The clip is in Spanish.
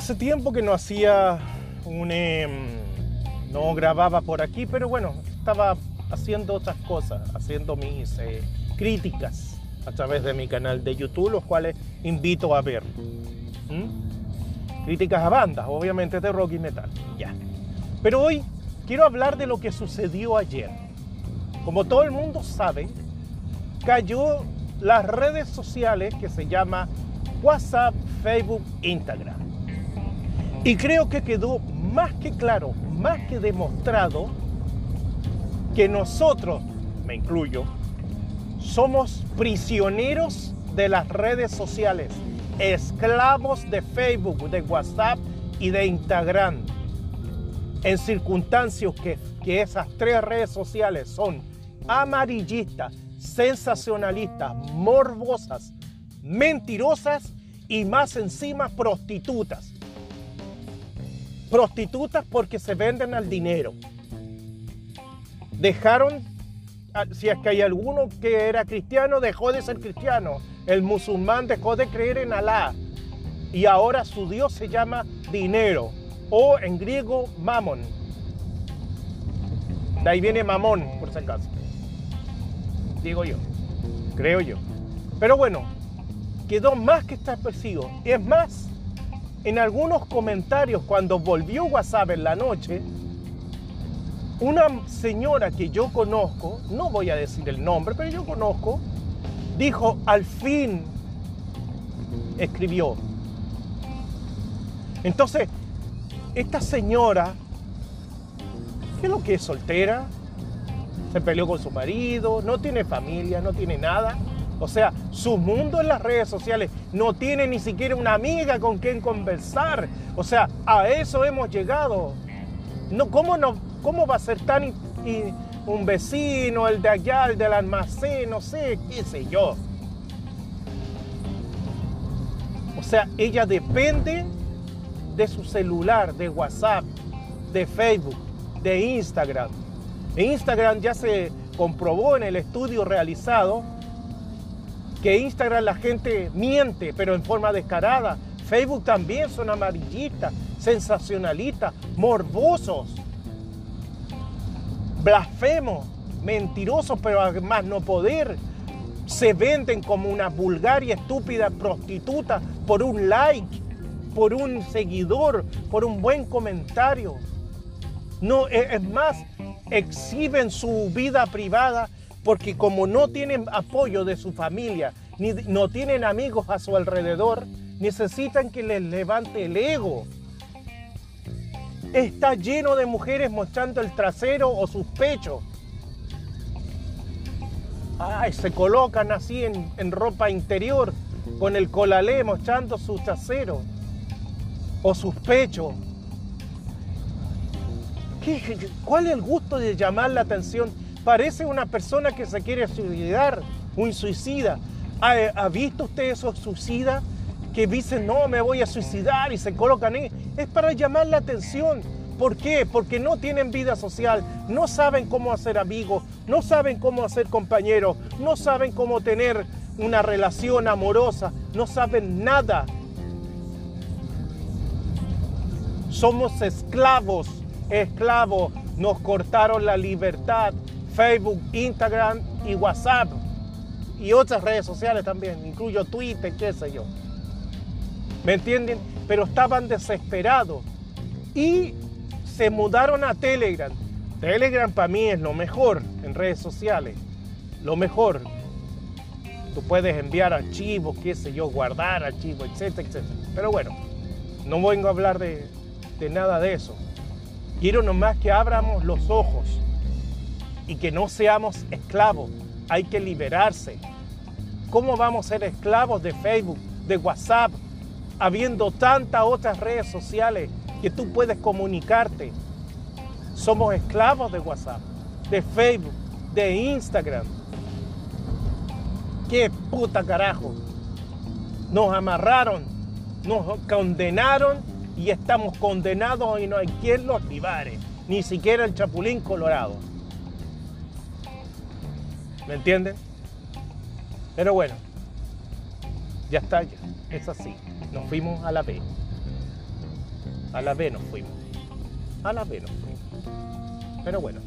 Hace tiempo que no hacía un... Em, no grababa por aquí, pero bueno, estaba haciendo otras cosas, haciendo mis eh, críticas a través de mi canal de YouTube, los cuales invito a ver. Críticas a bandas, obviamente de rock y metal. Ya. Pero hoy quiero hablar de lo que sucedió ayer. Como todo el mundo sabe, cayó las redes sociales que se llama WhatsApp, Facebook, Instagram. Y creo que quedó más que claro, más que demostrado, que nosotros, me incluyo, somos prisioneros de las redes sociales, esclavos de Facebook, de WhatsApp y de Instagram. En circunstancias que, que esas tres redes sociales son amarillistas, sensacionalistas, morbosas, mentirosas y más encima prostitutas. Prostitutas porque se venden al dinero. Dejaron, ah, si es que hay alguno que era cristiano, dejó de ser cristiano. El musulmán dejó de creer en Alá. Y ahora su Dios se llama dinero. O en griego, mamón. De ahí viene mamón, por si acaso digo yo, creo yo. Pero bueno, quedó más que establecido. Es más, en algunos comentarios cuando volvió WhatsApp en la noche, una señora que yo conozco, no voy a decir el nombre, pero yo conozco, dijo, al fin, escribió. Entonces, esta señora, ¿qué es lo que es soltera? se peleó con su marido, no tiene familia, no tiene nada. O sea, su mundo en las redes sociales no tiene ni siquiera una amiga con quien conversar. O sea, a eso hemos llegado. No, ¿cómo, no, cómo va a ser tan un vecino, el de allá, el del almacén, no sé, qué sé yo? O sea, ella depende de su celular, de WhatsApp, de Facebook, de Instagram Instagram ya se comprobó en el estudio realizado que Instagram la gente miente, pero en forma descarada. Facebook también son amarillistas, sensacionalistas, morbosos, blasfemos, mentirosos, pero además no poder. Se venden como una vulgar y estúpida prostituta por un like, por un seguidor, por un buen comentario. No, es más, exhiben su vida privada porque como no tienen apoyo de su familia, ni no tienen amigos a su alrededor, necesitan que les levante el ego. Está lleno de mujeres mostrando el trasero o sus pechos. Ay, se colocan así en, ropa interior, con el colalé mostrando su trasero o sus pechos. ¿Cuál es el gusto de llamar la atención? Parece una persona que se quiere suicidar, un suicida. ¿Ha, visto usted esos suicidas que dicen, no, me voy a suicidar y se colocan ahí? Es para llamar la atención. ¿Por qué? Porque no tienen vida social, no saben cómo hacer amigos, no saben cómo hacer compañeros, no saben cómo tener una relación amorosa, no saben nada. Somos esclavos esclavos, nos cortaron la libertad. Facebook, Instagram y WhatsApp y otras redes sociales también, incluyo Twitter, qué sé yo. ¿Me entienden? Pero estaban desesperados y se mudaron a Telegram. Telegram para mí es lo mejor en redes sociales, lo mejor. Tú puedes enviar archivos, qué sé yo, guardar archivos, etcétera, etcétera. Pero bueno, no vengo a hablar de, de nada de eso. Quiero nomás que abramos los ojos y que no seamos esclavos. Hay que liberarse. ¿Cómo vamos a ser esclavos de Facebook, de WhatsApp, habiendo tantas otras redes sociales que tú puedes comunicarte? Somos esclavos de WhatsApp, de Facebook, de Instagram. ¿Qué puta carajo? Nos amarraron, nos condenaron y estamos condenados y no hay quien los libare, ni siquiera el Chapulín Colorado. ¿Me entienden? Pero bueno, ya está, ya, es así. Nos fuimos a la B. A la B nos fuimos. A la B nos fuimos. Pero bueno,